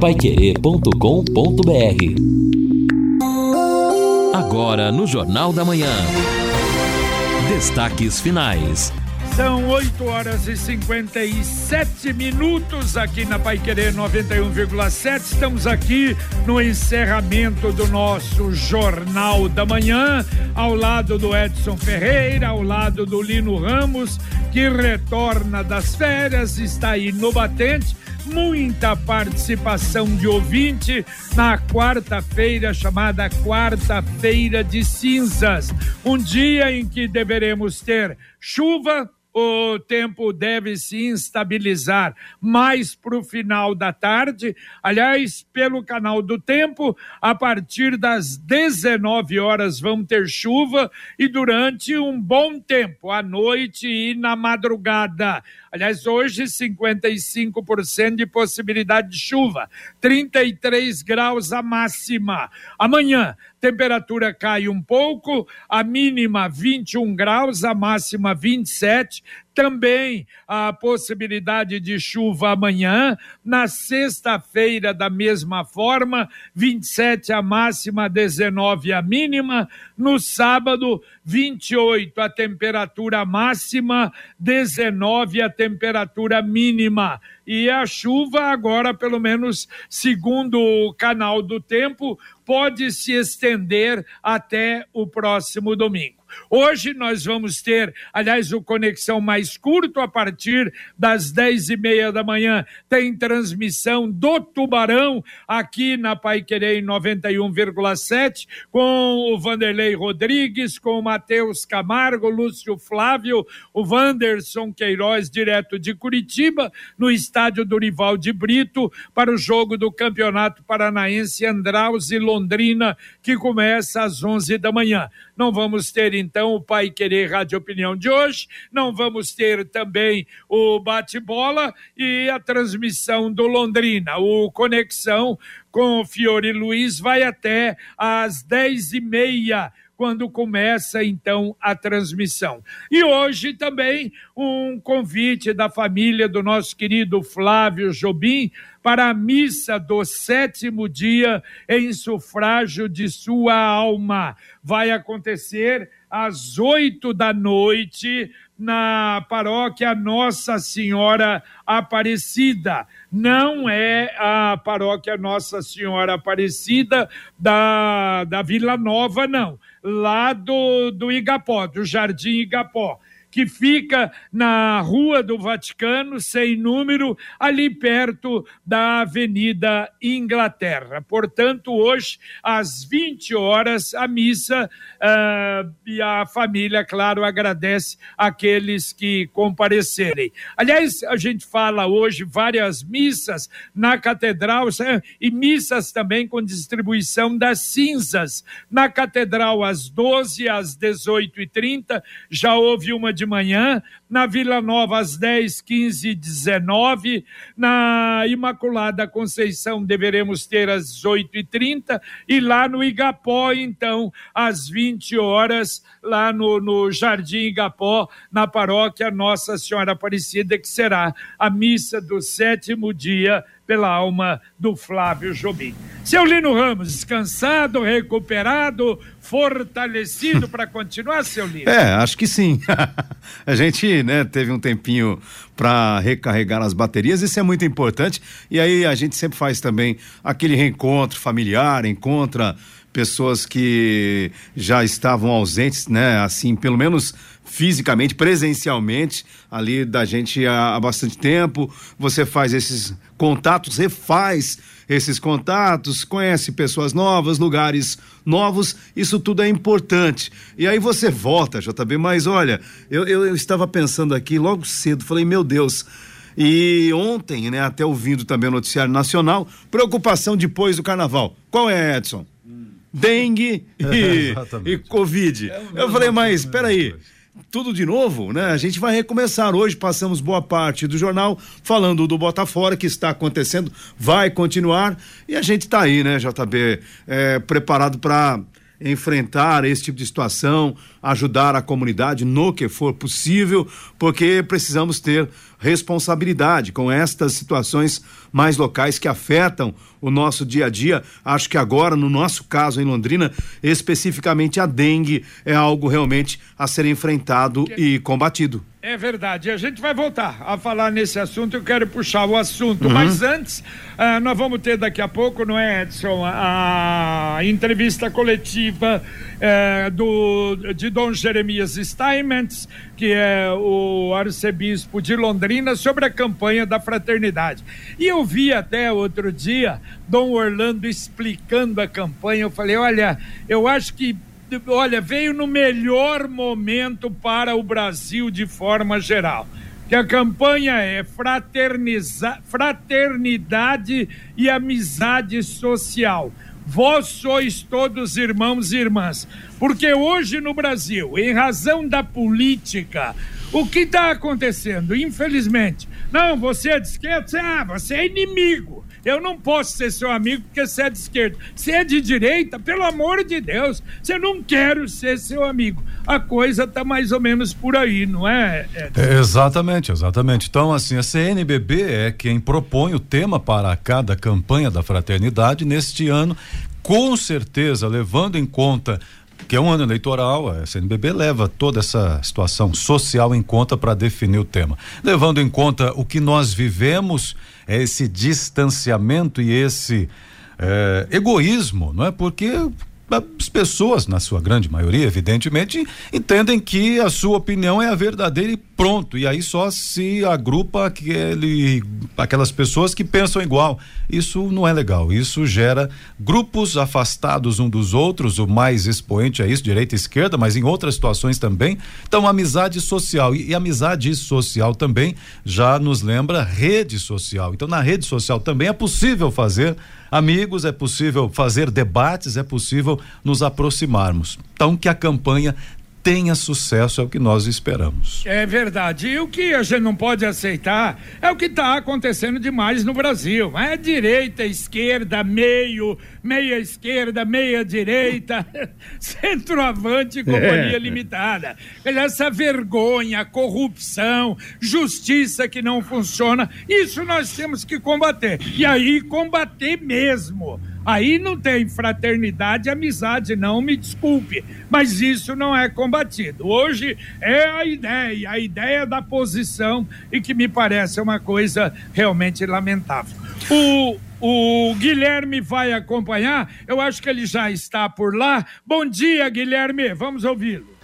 paiquerê.com.br Agora no Jornal da Manhã. Destaques finais. São 8 horas e 57 minutos aqui na Pai Querer 91,7. Estamos aqui no encerramento do nosso Jornal da Manhã, ao lado do Edson Ferreira, ao lado do Lino Ramos, que retorna das férias, está aí no batente muita participação de ouvinte na quarta-feira, chamada Quarta-feira de Cinzas. Um dia em que deveremos ter chuva, o tempo deve se instabilizar mais para o final da tarde. Aliás, pelo canal do tempo, a partir das 19 horas vão ter chuva e durante um bom tempo, à noite e na madrugada. Aliás, hoje 55% de possibilidade de chuva, 33 graus a máxima. Amanhã, temperatura cai um pouco, a mínima 21 graus, a máxima 27. Também a possibilidade de chuva amanhã. Na sexta-feira, da mesma forma, 27 a máxima, 19 a mínima. No sábado, 28 a temperatura máxima, 19 a temperatura mínima. E a chuva, agora, pelo menos segundo o canal do tempo, pode se estender até o próximo domingo. Hoje nós vamos ter, aliás, o Conexão mais curto a partir das dez e meia da manhã. Tem transmissão do Tubarão aqui na Pai Querer 91,7 com o Vanderlei Rodrigues, com o Matheus Camargo, Lúcio Flávio, o Wanderson Queiroz, direto de Curitiba, no estádio Dorival de Brito, para o jogo do Campeonato Paranaense Andraus e Londrina, que começa às onze da manhã. Não vamos ter então o Pai Querer Rádio Opinião de hoje, não vamos ter também o bate-bola e a transmissão do Londrina. O Conexão com o Fiore Luiz vai até às dez e meia quando começa então a transmissão. E hoje também um convite da família do nosso querido Flávio Jobim para a missa do sétimo dia em sufrágio de sua alma. Vai acontecer às oito da noite na paróquia Nossa Senhora Aparecida. Não é a paróquia Nossa Senhora Aparecida da, da Vila Nova, não. Lá do, do Igapó, do Jardim Igapó que fica na Rua do Vaticano, sem número, ali perto da Avenida Inglaterra. Portanto, hoje, às 20 horas, a missa uh, e a família, claro, agradece aqueles que comparecerem. Aliás, a gente fala hoje várias missas na Catedral e missas também com distribuição das cinzas. Na Catedral, às 12, às 18h30, já houve uma de manhã, na Vila Nova às 10, 15 e 19, na Imaculada Conceição deveremos ter às 8 e 30 e lá no Igapó, então, às 20 horas, lá no, no Jardim Igapó, na paróquia Nossa Senhora Aparecida, que será a missa do sétimo dia pela alma do Flávio Jobim. Seu Lino Ramos, descansado, recuperado, fortalecido para continuar, seu Lino? É, acho que sim. a gente, né, teve um tempinho para recarregar as baterias, isso é muito importante. E aí a gente sempre faz também aquele reencontro familiar, encontra pessoas que já estavam ausentes, né, assim, pelo menos fisicamente, presencialmente, ali da gente há, há bastante tempo. Você faz esses contatos, refaz esses contatos, conhece pessoas novas, lugares novos, isso tudo é importante. E aí você volta, JB, mas olha, eu, eu, eu estava pensando aqui logo cedo, falei, meu Deus. E ontem, né, até ouvindo também o noticiário nacional, preocupação depois do carnaval. Qual é, Edson? Hum. Dengue e, é, e Covid. É eu falei, mas espera aí tudo de novo, né? A gente vai recomeçar. Hoje passamos boa parte do jornal falando do Botafora, que está acontecendo, vai continuar. E a gente está aí, né, JB, é, preparado para enfrentar esse tipo de situação, ajudar a comunidade no que for possível, porque precisamos ter responsabilidade com estas situações mais locais que afetam o nosso dia a dia. Acho que agora, no nosso caso em Londrina, especificamente a dengue é algo realmente a ser enfrentado e combatido. É verdade. A gente vai voltar a falar nesse assunto. Eu quero puxar o assunto. Uhum. Mas antes, uh, nós vamos ter daqui a pouco, não é, Edson? A, a entrevista coletiva uh, do, de Dom Jeremias Steinmetz, que é o arcebispo de Londrina, sobre a campanha da fraternidade. E eu vi até outro dia Dom Orlando explicando a campanha. Eu falei: olha, eu acho que olha, veio no melhor momento para o Brasil de forma geral. Que a campanha é fraternidade e amizade social. Vós sois todos irmãos e irmãs. Porque hoje no Brasil, em razão da política, o que está acontecendo? Infelizmente, não, você é de esquerda, você, ah, você é inimigo. Eu não posso ser seu amigo porque você é de esquerda. Você é de direita, pelo amor de Deus. Você não quero ser seu amigo. A coisa tá mais ou menos por aí, não é? é? Exatamente, exatamente. Então, assim, a CNBB é quem propõe o tema para cada campanha da fraternidade neste ano, com certeza levando em conta que é um ano eleitoral, a CNBB leva toda essa situação social em conta para definir o tema. Levando em conta o que nós vivemos, esse distanciamento e esse é, egoísmo, não é? Porque as pessoas, na sua grande maioria, evidentemente, entendem que a sua opinião é a verdadeira e pronto. E aí só se agrupa aquele, aquelas pessoas que pensam igual. Isso não é legal. Isso gera grupos afastados um dos outros. O mais expoente é isso, direita e esquerda, mas em outras situações também. Então, amizade social. E, e amizade social também já nos lembra rede social. Então, na rede social também é possível fazer amigos, é possível fazer debates, é possível nos aproximarmos. Então, que a campanha tenha sucesso é o que nós esperamos. É verdade. E o que a gente não pode aceitar é o que está acontecendo demais no Brasil. É direita, esquerda, meio, meia esquerda, meia direita, centroavante e companhia é. limitada. Essa vergonha, corrupção, justiça que não funciona, isso nós temos que combater. E aí combater mesmo. Aí não tem fraternidade e amizade, não, me desculpe, mas isso não é combatido. Hoje é a ideia, a ideia da posição e que me parece uma coisa realmente lamentável. O, o Guilherme vai acompanhar, eu acho que ele já está por lá. Bom dia, Guilherme, vamos ouvi-lo.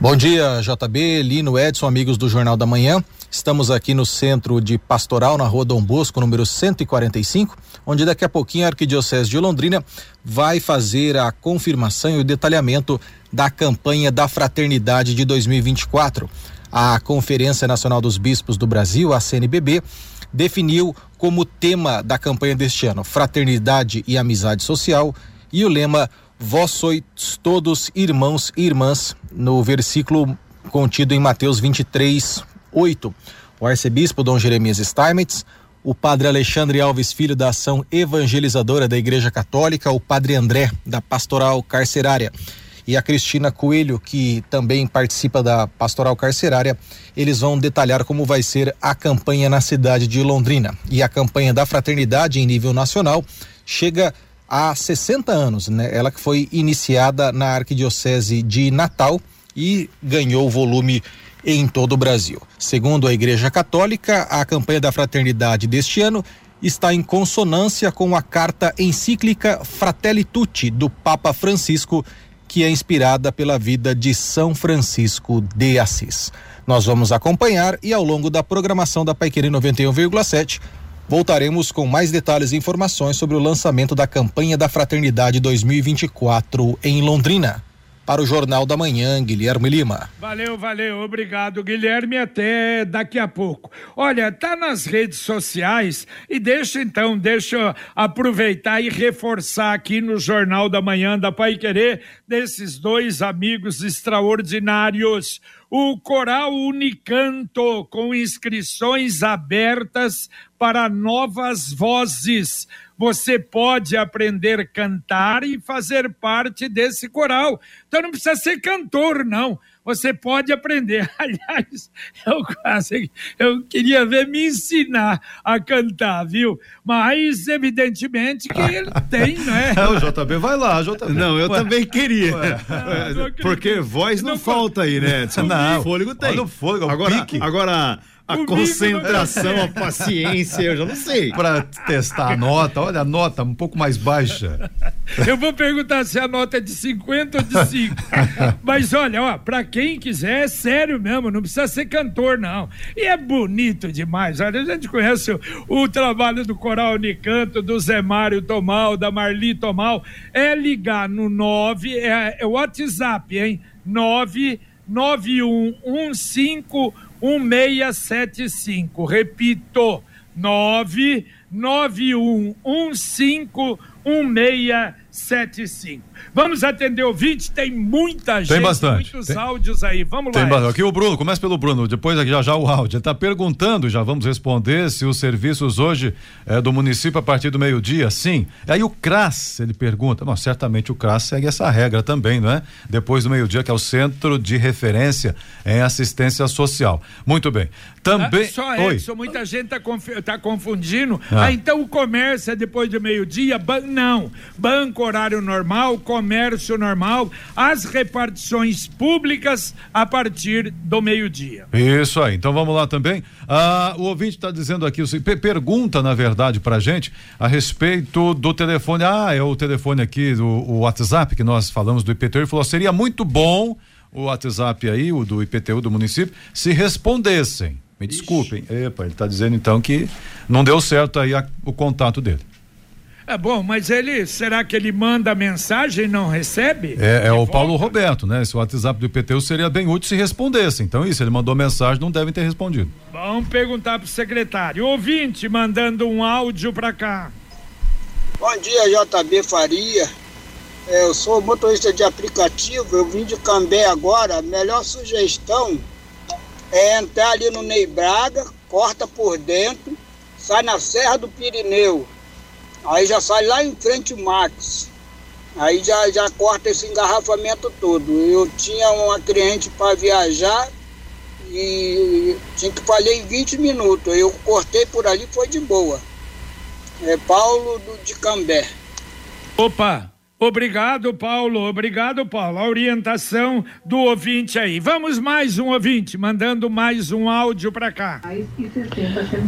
Bom dia, JB, Lino, Edson, amigos do Jornal da Manhã. Estamos aqui no centro de Pastoral, na rua Dom Bosco, número 145, onde daqui a pouquinho a Arquidiocese de Londrina vai fazer a confirmação e o detalhamento da campanha da Fraternidade de 2024. A Conferência Nacional dos Bispos do Brasil, a CNBB, definiu como tema da campanha deste ano Fraternidade e Amizade Social e o lema Vós sois todos irmãos e irmãs, no versículo contido em Mateus 23, 8. O arcebispo Dom Jeremias Steinmetz, o padre Alexandre Alves Filho da Ação Evangelizadora da Igreja Católica, o padre André da Pastoral Carcerária e a Cristina Coelho, que também participa da Pastoral Carcerária, eles vão detalhar como vai ser a campanha na cidade de Londrina. E a campanha da fraternidade em nível nacional chega há 60 anos, né? Ela que foi iniciada na Arquidiocese de Natal e ganhou volume em todo o Brasil. Segundo a Igreja Católica, a campanha da fraternidade deste ano está em consonância com a carta encíclica Fratelli Tutti do Papa Francisco, que é inspirada pela vida de São Francisco de Assis. Nós vamos acompanhar e ao longo da programação da Paiquerê 91,7 Voltaremos com mais detalhes e informações sobre o lançamento da campanha da Fraternidade 2024 em Londrina. Para o Jornal da Manhã, Guilherme Lima. Valeu, valeu, obrigado, Guilherme. Até daqui a pouco. Olha, tá nas redes sociais e deixa então, deixa eu aproveitar e reforçar aqui no Jornal da Manhã da Pai Querer desses dois amigos extraordinários o Coral Unicanto, com inscrições abertas para novas vozes. Você pode aprender a cantar e fazer parte desse coral. Então não precisa ser cantor, não você pode aprender. Aliás, eu quase eu queria ver me ensinar a cantar, viu? Mas evidentemente que ele tem, né? É, o JB vai lá, JB. Não, eu Ué. também queria. Ué, porque voz não, não falta aí, né? Não, fôlego tem. Olha o fôlego, agora, pique. agora a concentração, a paciência, eu já não sei. Para testar a nota, olha a nota um pouco mais baixa. Eu vou perguntar se a nota é de 50 ou de 5. Mas olha, ó, para quem quiser, é sério mesmo, não precisa ser cantor, não. E é bonito demais. Olha, a gente conhece o, o trabalho do Coral Unicanto, do Zé Mário Tomal, da Marli Tomal. É ligar no 9, é, é WhatsApp, hein? 99115 1675. Repito, 99115 1675. Vamos atender o ouvinte, tem muita gente, tem bastante. muitos tem... áudios aí. Vamos tem lá. Bastante. Aqui o Bruno, começa pelo Bruno, depois aqui já já o áudio. Ele está perguntando, já vamos responder se os serviços hoje é do município a partir do meio-dia, sim. Aí o CRAS, ele pergunta, bom, certamente o CRAS segue essa regra também, não é? Depois do meio-dia, que é o Centro de Referência em Assistência Social. Muito bem. Também. Ah, só Edson, muita gente está conf... tá confundindo. Ah. ah. então o comércio é depois do meio-dia? Ban... Não. Banco horário normal, comércio normal, as repartições públicas a partir do meio-dia. Isso aí. Então vamos lá também. Ah, o ouvinte está dizendo aqui, pergunta, na verdade, para gente a respeito do telefone. Ah, é o telefone aqui, do o WhatsApp que nós falamos do IPTU. Ele falou: seria muito bom o WhatsApp aí, o do IPTU do município, se respondessem me desculpem. Epa, ele está dizendo então que não deu certo aí a, o contato dele. É bom, mas ele, será que ele manda mensagem e não recebe? É, é o volta? Paulo Roberto, né? Esse WhatsApp do IPTU seria bem útil se respondesse. Então, isso, ele mandou mensagem, não devem ter respondido. Vamos perguntar pro secretário. Ouvinte mandando um áudio para cá. Bom dia, JB Faria. É, eu sou motorista de aplicativo, eu vim de Cambé agora. A melhor sugestão é entrar ali no Ney Braga, corta por dentro, sai na Serra do Pirineu. Aí já sai lá em frente o Max. Aí já, já corta esse engarrafamento todo. Eu tinha uma cliente para viajar e tinha que fazer em 20 minutos. Eu cortei por ali, foi de boa. É Paulo do, de Cambé. Opa! Obrigado, Paulo. Obrigado, Paulo. A orientação do ouvinte aí. Vamos mais um ouvinte, mandando mais um áudio para cá.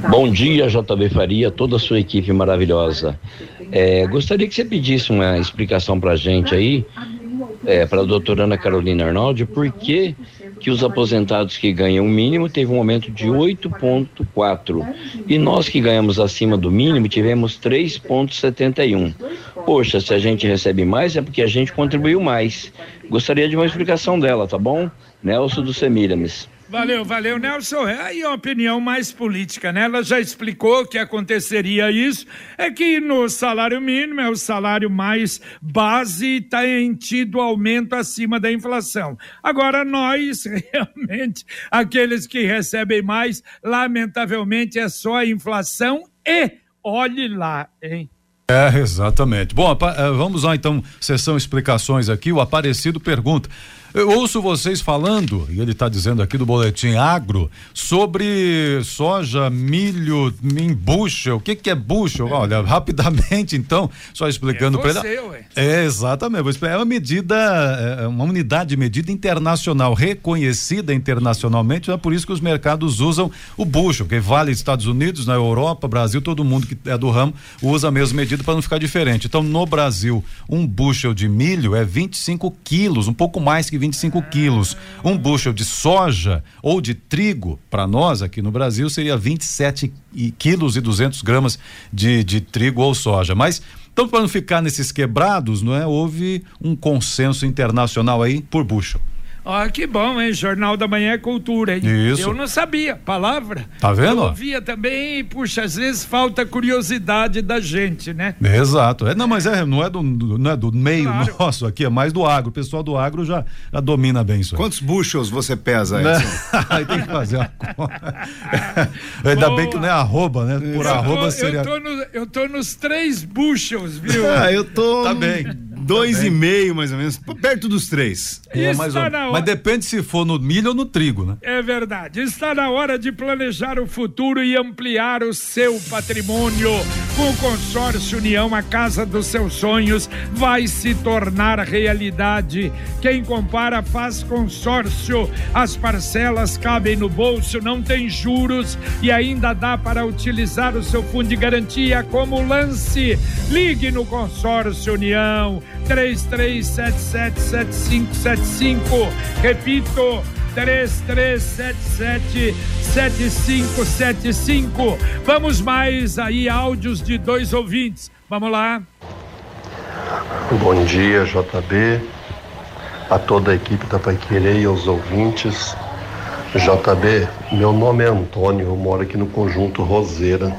Bom dia, JB Faria, toda a sua equipe maravilhosa. É, gostaria que você pedisse uma explicação para a gente aí, é, para a doutora Ana Carolina Arnaldi, por que que os aposentados que ganham o mínimo teve um aumento de 8,4 e nós que ganhamos acima do mínimo tivemos 3,71. Poxa, se a gente recebe mais é porque a gente contribuiu mais. Gostaria de uma explicação dela, tá bom? Nelson do Semiramis. Valeu, valeu, Nelson. É aí uma opinião mais política, né? Ela já explicou que aconteceria isso. É que no salário mínimo é o salário mais base e tem tido aumento acima da inflação. Agora, nós, realmente, aqueles que recebem mais, lamentavelmente, é só a inflação e olhe lá, hein? É, exatamente. Bom, eh, vamos lá então, sessão explicações aqui. O Aparecido pergunta: eu ouço vocês falando, e ele está dizendo aqui do boletim agro, sobre soja, milho em bushel. O que, que é bushel? É. Olha, rapidamente, então, só explicando é para ele. É, exatamente. É uma medida, é uma unidade de medida internacional, reconhecida internacionalmente, é por isso que os mercados usam o bushel, que vale Estados Unidos, na Europa, Brasil, todo mundo que é do ramo usa a mesma medida para não ficar diferente. Então, no Brasil, um bushel de milho é 25 quilos, um pouco mais que 25 quilos. Um bushel de soja ou de trigo, para nós aqui no Brasil, seria 27 quilos e 200 gramas de, de trigo ou soja. Mas então, para não ficar nesses quebrados, não é? Houve um consenso internacional aí por bushel. Ó, que bom, hein? Jornal da Manhã é cultura, hein? Isso. Eu não sabia. Palavra. Tá vendo? Eu ouvia também, puxa, às vezes falta curiosidade da gente, né? Exato. É, não, mas é, não, é do, não é do meio Claro. nosso aqui, é mais do agro. O pessoal do agro já, já domina bem isso aí. Quantos bushels você pesa, Né? Edson? Aí tem que fazer uma conta. Ainda Boa. bem que não é arroba, né? Por Eu tô- arroba seria. eu, tô no- eu tô nos três bushels, viu? Ah, eu tô. Tá bem. Dois e meio, mais ou menos. Perto dos três. É, mais ou- hora- Mas depende se for no milho ou no trigo, né? É verdade. Está na hora de planejar o futuro e ampliar o seu patrimônio. Com o consórcio União, a casa dos seus sonhos vai se tornar realidade. Quem compara faz consórcio. As parcelas cabem no bolso, não tem juros e ainda dá para utilizar o seu fundo de garantia como lance. Ligue no consórcio União 33777575. Repito, 33777575. Vamos mais aí, áudios de dois ouvintes. Vamos lá. Bom dia, JB, a toda a equipe da Pai Querer e aos ouvintes. JB, meu nome é Antônio, eu moro aqui no Conjunto Roseira.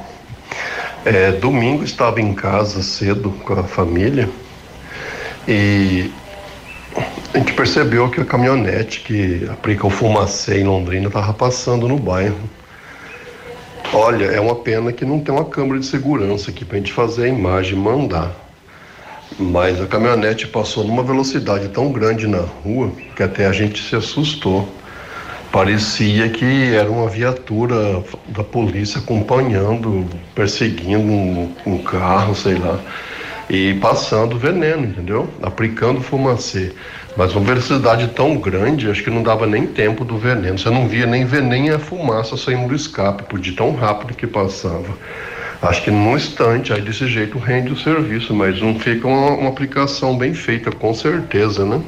É, domingo estava em casa cedo com a família e a gente percebeu que a caminhonete que aplica o fumacê em Londrina estava passando no bairro. Olha, é uma pena que não tem uma câmera de segurança aqui para a gente fazer a imagem e mandar. Mas a caminhonete passou numa velocidade tão grande na rua que até a gente se assustou. Parecia que era uma viatura da polícia acompanhando, perseguindo um, um carro, sei lá, e passando veneno, entendeu? Aplicando fumacê. Mas uma velocidade tão grande, acho que não dava nem tempo do veneno. Você não via nem veneno nem a fumaça saindo do escape, por de tão rápido que passava. Acho que num instante, aí desse jeito rende o serviço, mas não fica uma, uma aplicação bem feita, com certeza, né?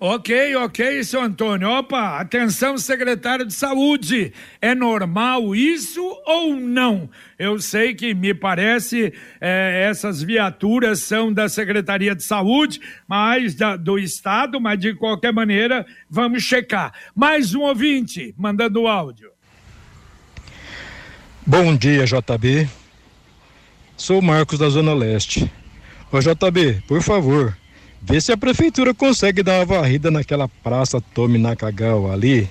Ok, ok, seu Antônio. Opa, atenção, secretário de saúde. É normal isso ou não? Eu sei que me parece eh, essas viaturas são da Secretaria de Saúde, mas da- do Estado, mas de qualquer maneira, vamos checar. Mais um ouvinte mandando áudio. Bom dia, JB. Sou o Marcos da Zona Leste. Ô JB, por favor, vê se a prefeitura consegue dar uma varrida naquela praça Tome Nakagawa ali,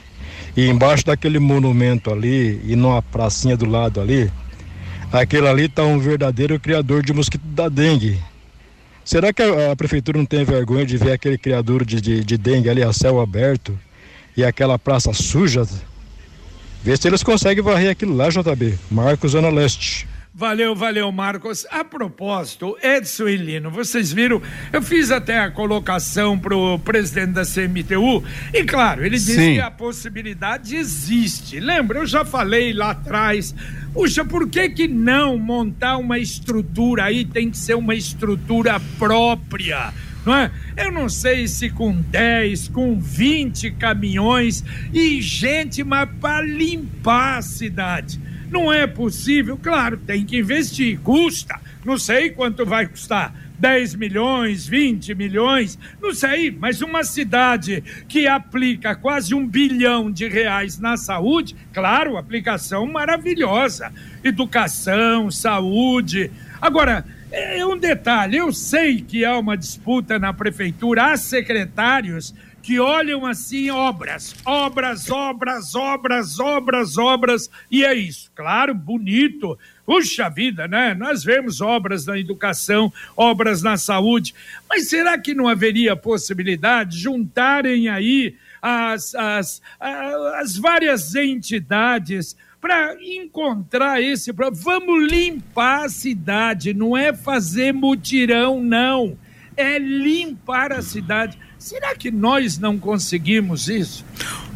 e embaixo daquele monumento ali, e numa pracinha do lado ali. Aquele ali tá um verdadeiro criador de mosquito da dengue. Será que a, a prefeitura não tem vergonha de ver aquele criador de, de, de dengue ali a céu aberto e aquela praça suja? Vê se eles conseguem varrer aquilo lá, JB. Marcos Zona Leste. Valeu, valeu, Marcos. A propósito, Edson e Lino, vocês viram, eu fiz até a colocação pro presidente da CMTU e, claro, ele disse Sim. que a possibilidade existe. Lembra, eu já falei lá atrás, puxa, por que que não montar uma estrutura aí, tem que ser uma estrutura própria, não é? Eu não sei se com 10, com 20 caminhões e gente, mas para limpar a cidade. Não é possível, claro, tem que investir, custa. Não sei quanto vai custar. 10 milhões, 20 milhões, não sei, mas uma cidade que aplica quase um bilhão de reais na saúde, claro, aplicação maravilhosa. Educação, saúde. Agora, é um detalhe, eu sei que há uma disputa na prefeitura, há secretários que olham assim obras, obras, obras, obras, obras, obras, e é isso. Claro, bonito. Puxa vida, né? Nós vemos obras na educação, obras na saúde, mas será que não haveria possibilidade de juntarem aí as, as, as várias entidades para encontrar esse problema? Vamos limpar a cidade, não é fazer mutirão, não. É limpar a cidade. Será que nós não conseguimos isso?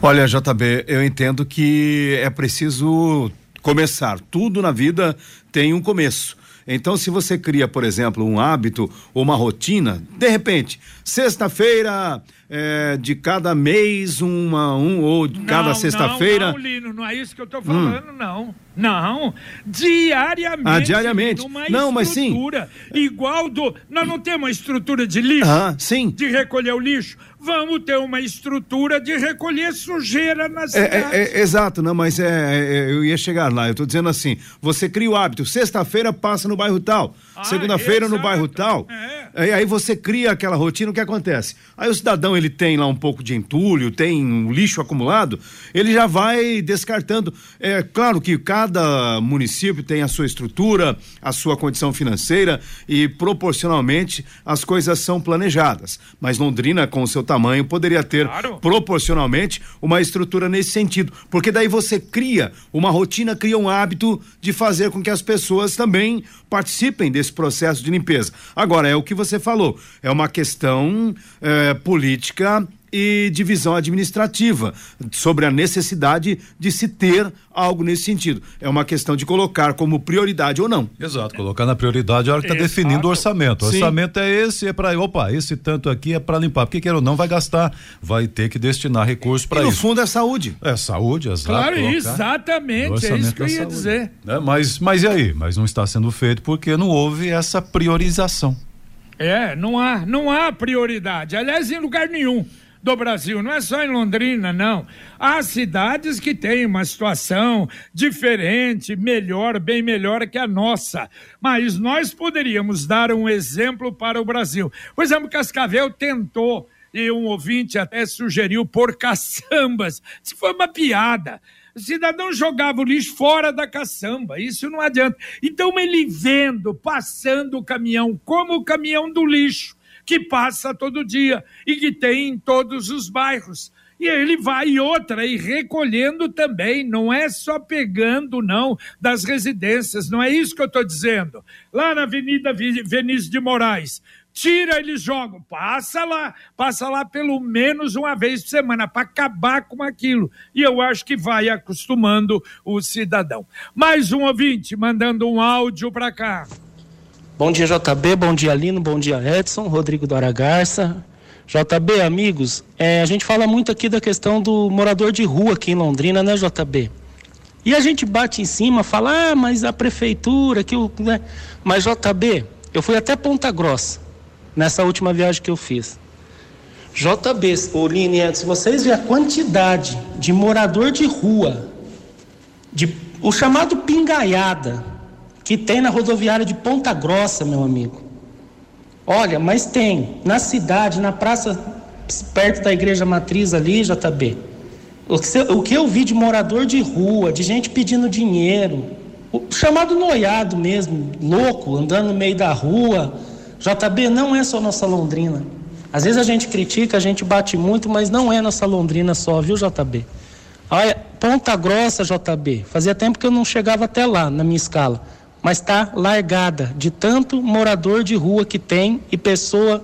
Olha, JB, eu entendo que é preciso começar. Tudo na vida tem um começo. Então, se você cria, por exemplo, um hábito ou uma rotina, de repente, sexta-feira é, de cada mês, uma, um, ou de cada Não, sexta-feira. Hum. Não, não, Lino, não é isso que eu tô falando, não. Não. Diariamente. Ah, diariamente. Não, mas sim. igual do. Nós não temos uma estrutura de lixo. Ah, sim. De recolher o lixo. vamos ter uma estrutura de recolher sujeira nas É, cidades. é, é, exato, não, mas é, é, eu ia chegar lá. Eu tô dizendo assim: você cria o hábito, sexta-feira passa no bairro tal, Ah, segunda-feira no bairro tal. E aí você cria aquela rotina, o que acontece? Aí o cidadão ele tem lá um pouco de entulho, tem um lixo acumulado, ele já vai descartando. É claro que cada município tem a sua estrutura, a sua condição financeira e proporcionalmente as coisas são planejadas. Mas Londrina, com o seu tamanho, poderia ter proporcionalmente uma estrutura nesse sentido, porque daí você cria uma rotina, cria um hábito de fazer com que as pessoas também participem desse processo de limpeza. Agora, é o que você falou, é uma questão eh, política e divisão administrativa sobre a necessidade de se ter algo nesse sentido. É uma questão de colocar como prioridade ou não. Exato, colocar na prioridade a hora que está definindo o orçamento. O Sim. orçamento é esse, é para, opa, esse tanto aqui é para limpar. Porque quer ou não vai gastar, vai ter que destinar recursos para E no isso. fundo é saúde. É saúde, exato. Claro, exatamente, é isso que eu ia saúde. dizer. Né? Mas, mas e aí? Mas não está sendo feito porque não houve essa priorização. É, não há, não há prioridade. Aliás, em lugar nenhum do Brasil, não é só em Londrina, não. Há cidades que têm uma situação diferente, melhor, bem melhor que a nossa. Mas nós poderíamos dar um exemplo para o Brasil. Por exemplo, Cascavel tentou e um ouvinte até sugeriu por caçambas. Isso foi uma piada. O cidadão jogava o lixo fora da caçamba, isso não adianta. Então ele vendo, passando o caminhão, como o caminhão do lixo, que passa todo dia e que tem em todos os bairros. E ele vai e outra, e recolhendo também, não é só pegando, não, das residências, não é isso que eu estou dizendo. Lá na Avenida Vi- Vinícius de Moraes, tira, eles jogam, passa lá, passa lá pelo menos uma vez por semana, para acabar com aquilo. E eu acho que vai acostumando o cidadão. Mais um ouvinte mandando um áudio para cá. Bom dia, JB. Bom dia, Lino. Bom dia, Edson. Rodrigo do Aragarça. JB, amigos, é, a gente fala muito aqui da questão do morador de rua aqui em Londrina, né, JB? E a gente bate em cima, fala, ah, mas a prefeitura, que o. Né? Mas, JB, eu fui até Ponta Grossa nessa última viagem que eu fiz. JB, ô Lino e Edson, vocês verem a quantidade de morador de rua, de, o chamado pingaiada, que tem na rodoviária de Ponta Grossa, meu amigo. Olha, mas tem na cidade, na praça perto da igreja matriz ali, JB. O que, o que eu vi de morador de rua, de gente pedindo dinheiro, o chamado noiado mesmo, louco, andando no meio da rua. JB não é só nossa Londrina. Às vezes a gente critica, a gente bate muito, mas não é nossa Londrina só, viu, JB? Olha, Ponta Grossa, JB. Fazia tempo que eu não chegava até lá na minha escala. Mas está largada de tanto morador de rua que tem e pessoa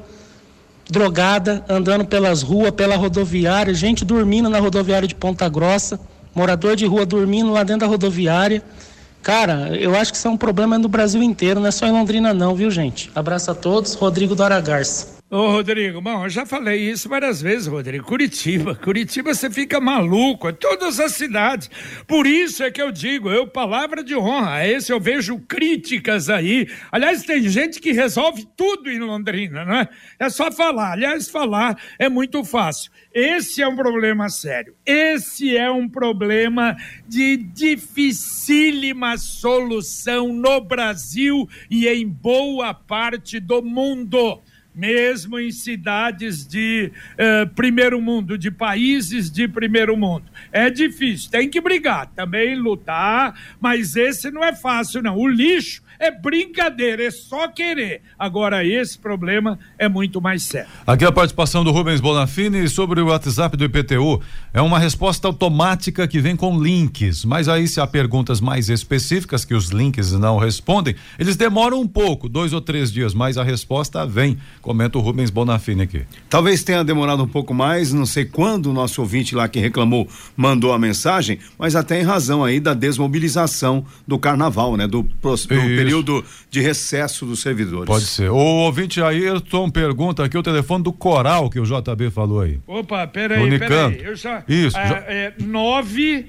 drogada andando pelas ruas, pela rodoviária, gente dormindo na rodoviária de Ponta Grossa, morador de rua dormindo lá dentro da rodoviária. Cara, eu acho que isso é um problema no Brasil inteiro, não é só em Londrina não, viu, gente? Abraço a todos, Rodrigo do Aragarça. Ô, Rodrigo, bom, eu já falei isso várias vezes, Rodrigo. Curitiba, Curitiba você fica maluco, é todas as cidades. Por isso é que eu digo, eu, palavra de honra, esse eu vejo críticas aí. Aliás, tem gente que resolve tudo em Londrina, não é? É só falar. Aliás, falar é muito fácil. Esse é um problema sério. Esse é um problema de dificílima solução no Brasil e em boa parte do mundo mesmo em cidades de eh, primeiro mundo, de países de primeiro mundo. É difícil, tem que brigar, também lutar, mas esse não é fácil, não. O lixo é brincadeira, é só querer. Agora, esse problema é muito mais sério. Aqui a participação do Rubens Bonafini sobre o WhatsApp do IPTU. É uma resposta automática que vem com links, mas aí se há perguntas mais específicas que os links não respondem, eles demoram um pouco, dois ou três dias, mas a resposta vem. Comenta o Rubens Bonafini aqui. Talvez tenha demorado um pouco mais, não sei quando o nosso ouvinte lá que reclamou mandou a mensagem, mas até em razão aí da desmobilização do carnaval, né? Do, do Isso. período de recesso dos servidores. Pode ser. O ouvinte Ayrton pergunta aqui o telefone do coral que o JB falou aí. Opa, peraí, Unicanto. peraí. Eu já, Isso, Ah, já- É, 9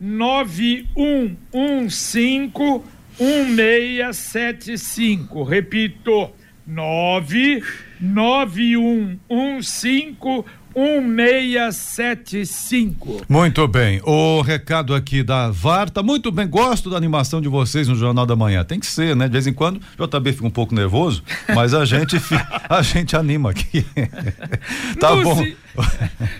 9115 1675. Repito, 9 9115 1675. Muito bem. O recado aqui da VAR tá muito bem. Gosto da animação de vocês no Jornal da Manhã. Tem que ser, né? De vez em quando, JB fica um pouco nervoso, mas a gente a gente anima aqui. tá No bom.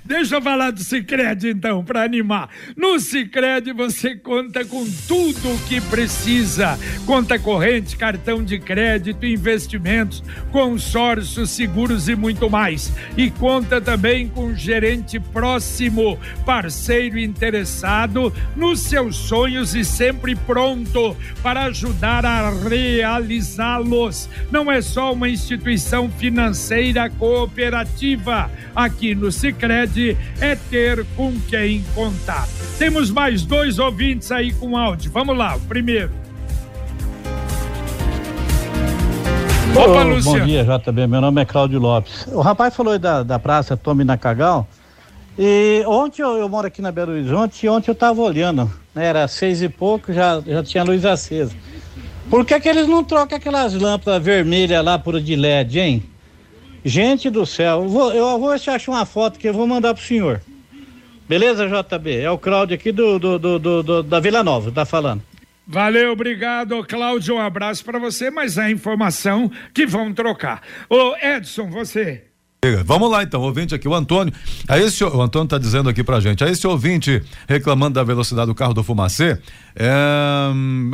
Deixa eu falar do Cicred então, para animar. No Cicred você conta com tudo o que precisa: conta corrente, cartão de crédito, investimentos, consórcios, seguros e muito mais. E conta também com gerente próximo, parceiro interessado nos seus sonhos e sempre pronto para ajudar a realizá-los. Não é só uma instituição financeira cooperativa. Aqui no Sicredi é ter com quem contar. Temos mais dois ouvintes aí com áudio. Vamos lá, o primeiro. Opa, Ô, Bom dia, JB. Meu nome é Cláudio Lopes. O rapaz falou da, da praça Tome Nacagal. E ontem eu, eu moro aqui na Belo Horizonte e ontem eu tava olhando, né? Era seis e pouco, já, já tinha luz acesa. Por que, que eles não trocam aquelas lâmpadas vermelhas lá por de LED, hein? Gente do céu, eu vou, eu vou acho uma foto que eu vou mandar pro senhor. Beleza, JB? É o Cláudio aqui do, do, do, do- do- da Vila Nova, tá falando. Valeu, obrigado, Cláudio. Um abraço para você, mas a informação que vão trocar. Ô, Edson, você. Vamos lá então, ouvinte aqui, o Antônio. A esse, o Antônio está dizendo aqui pra gente, a esse ouvinte reclamando da velocidade do carro do Fumacê, é,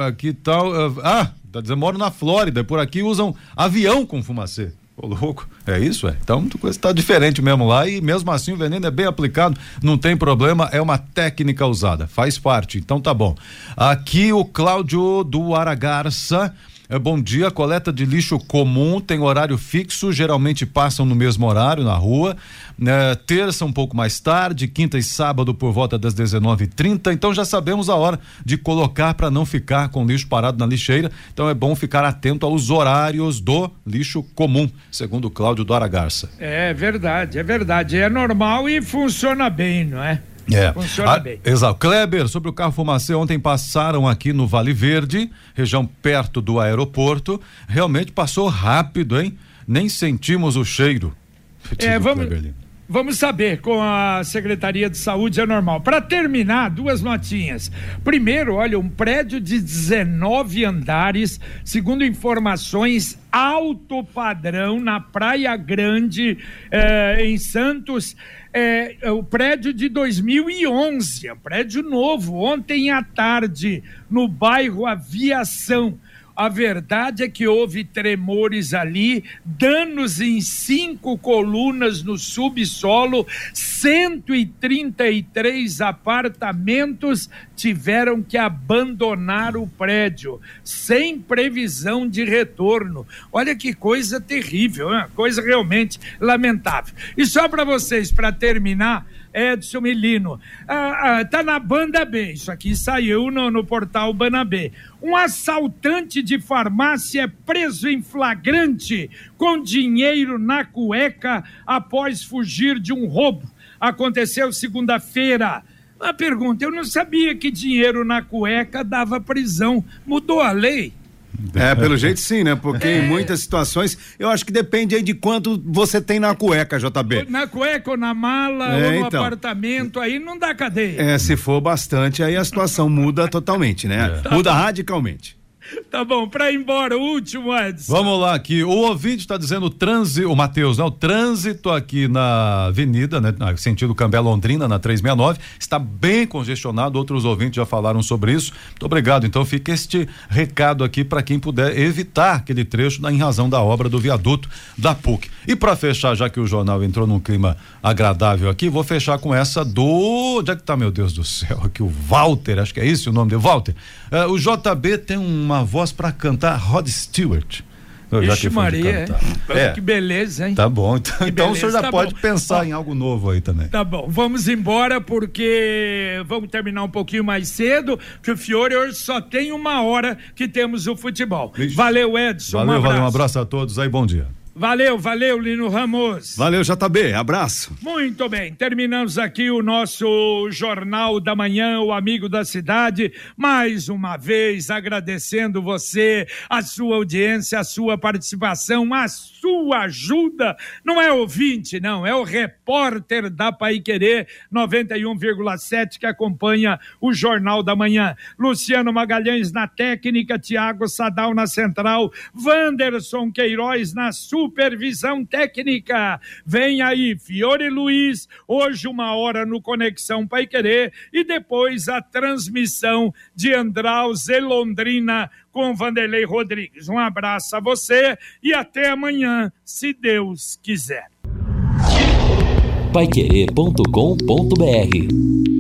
aqui tal, é, ah, tá dizendo, moro na Flórida, por aqui usam avião com Fumacê. Ô louco, é isso, é? Então a coisa tá diferente mesmo lá e mesmo assim o veneno é bem aplicado, não tem problema, é uma técnica usada, faz parte, então tá bom. Aqui o Cláudio do Aragarça, bom dia, coleta de lixo comum tem horário fixo, geralmente passam no mesmo horário na rua. né, terça um pouco mais tarde, quinta e sábado por volta das 19h30. Então já sabemos a hora de colocar para não ficar com lixo parado na lixeira. Então é bom ficar atento aos horários do lixo comum, segundo Cláudio Dora Garça. É verdade, é verdade. É normal e funciona bem, não é? É. Funciona Ah, bem. Exato. Kleber, sobre o carro fumacê, ontem passaram aqui no Vale Verde, região perto do aeroporto. Realmente passou rápido, hein? Nem sentimos o cheiro. É, vamos, Kleber Lima. Vamos saber com a Secretaria de Saúde é normal. Para terminar, duas notinhas. Primeiro, olha, um prédio de 19 andares, segundo informações, alto padrão na Praia Grande, eh, em Santos. É o prédio de 2011, é um prédio novo, ontem à tarde, no bairro Aviação. A verdade é que houve tremores ali, danos em cinco colunas no subsolo, 133 apartamentos tiveram que abandonar o prédio, sem previsão de retorno. Olha que coisa terrível, uma coisa realmente lamentável. E só para vocês, para terminar, Edson Milino. Ah, ah, tá na banda B. Isso aqui saiu no, no portal Banabê. Um assaltante de farmácia é preso em flagrante com dinheiro na cueca após fugir de um roubo. Aconteceu segunda-feira. Uma pergunta: eu não sabia que dinheiro na cueca dava prisão. Mudou a lei? É, pelo jeito sim, né? Porque em muitas situações, eu acho que depende aí de quanto você tem na cueca, JB. Na cueca ou na mala É, ou no então. apartamento, aí não dá cadeia. É, se for bastante, aí a situação muda totalmente, né? Muda radicalmente. Tá bom, pra ir embora, o último, Edson. Vamos lá aqui. O ouvinte está dizendo trânsito, o Matheus, né? O trânsito aqui na avenida, né? na- Sentido Cambé Londrina, na 369, está bem congestionado. Outros ouvintes já falaram sobre isso. Muito obrigado. Então fica este recado aqui para quem puder evitar aquele trecho na- em razão da obra do viaduto da PUC. E para fechar, já que o jornal entrou num clima agradável aqui, vou fechar com essa do. Onde é que tá, meu Deus do céu? Aqui o Walter, acho que é isso o nome dele. Walter. eh, o JB tem uma voz para cantar Rod Stewart. Eu já Ixi, que Maria. é. Que beleza, hein? Tá bom. Então, então o senhor já tá pode bom. pensar em algo novo aí também. Tá bom, vamos embora porque vamos terminar um pouquinho mais cedo, que o Fiore hoje só tem uma hora que temos o futebol. Valeu, Edson. Valeu, um valeu, um abraço a todos aí, bom dia. Valeu, valeu, Lino Ramos. Valeu, JB. Abraço. Muito bem, terminamos aqui o nosso Jornal da Manhã, o Amigo da Cidade. Mais uma vez agradecendo você, a sua audiência, a sua participação, a sua ajuda. Não é ouvinte, não, é o repórter da Pai Querer 91,7 que acompanha o Jornal da Manhã. Luciano Magalhães na técnica, Tiago Sadal na central, Wanderson Queiroz na supervisão técnica. Vem aí, Fiore Luiz, hoje uma hora no Conexão Pai Querer e depois a transmissão de Andraus e Londrina com Vanderlei Rodrigues. Um abraço a você e até amanhã, se Deus quiser. Paiquerê.com.br